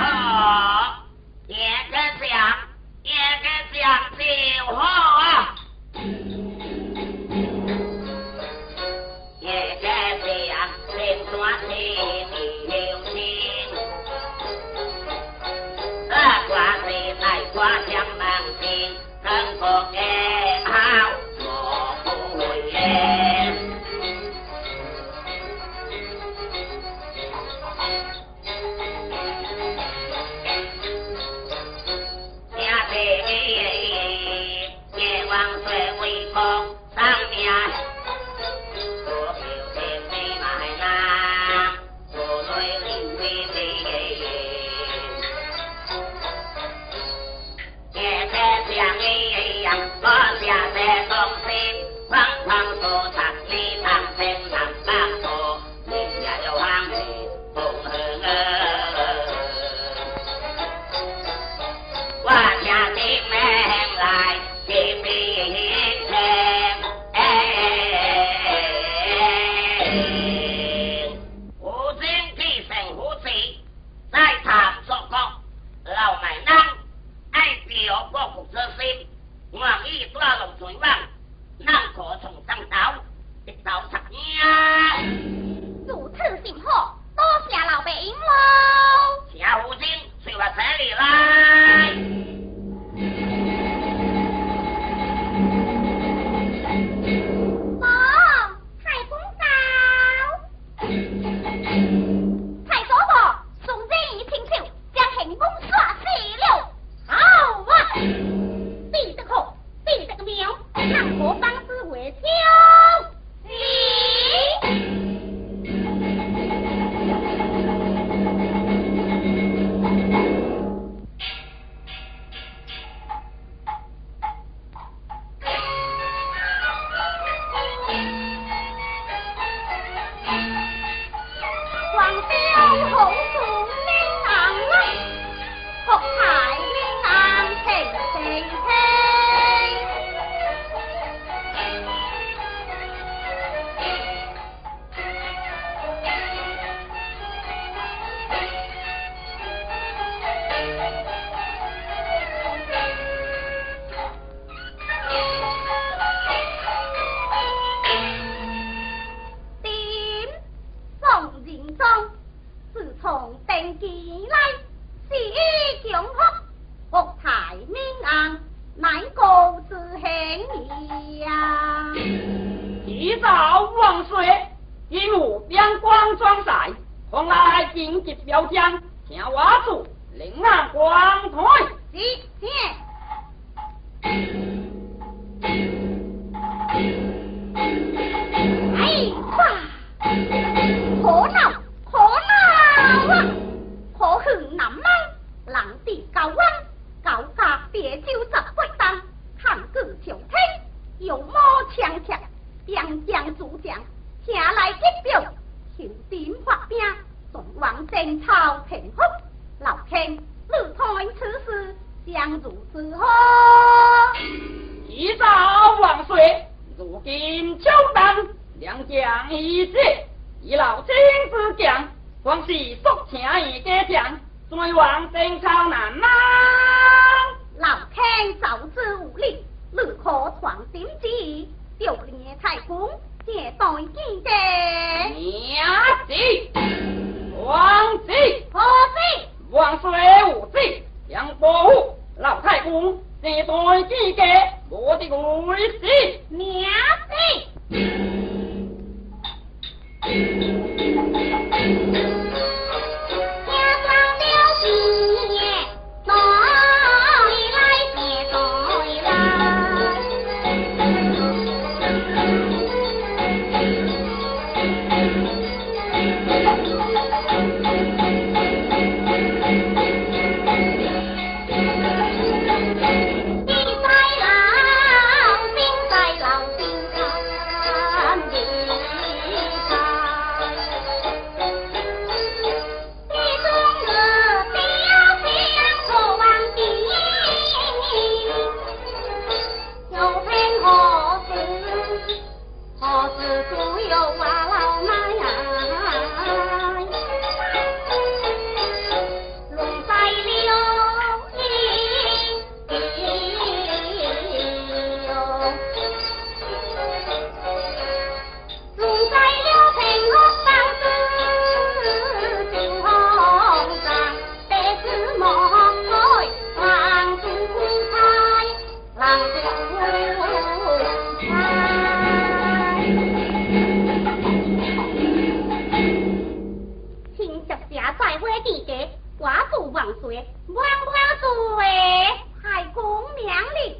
啊 见来是强福，福泰民安，乃高之幸呀！一早万岁，一路边关装塞，从来紧急表彰，请我主领俺光台。有魔强强，将将主将，前来接表，求兵发兵，众王争朝平复。老天，你看此事将如之何？一朝万岁，如今就当两将一决，以老君之将，光是速请一个将，尊王争朝难吗？老天早知无力。如何创新计，就连太公接待见者。娘子，王子，王子，王孙无子，杨伯虎，老太公接待见者，我的儿子。娘。地界瓜熟王孙万万岁太公娘娘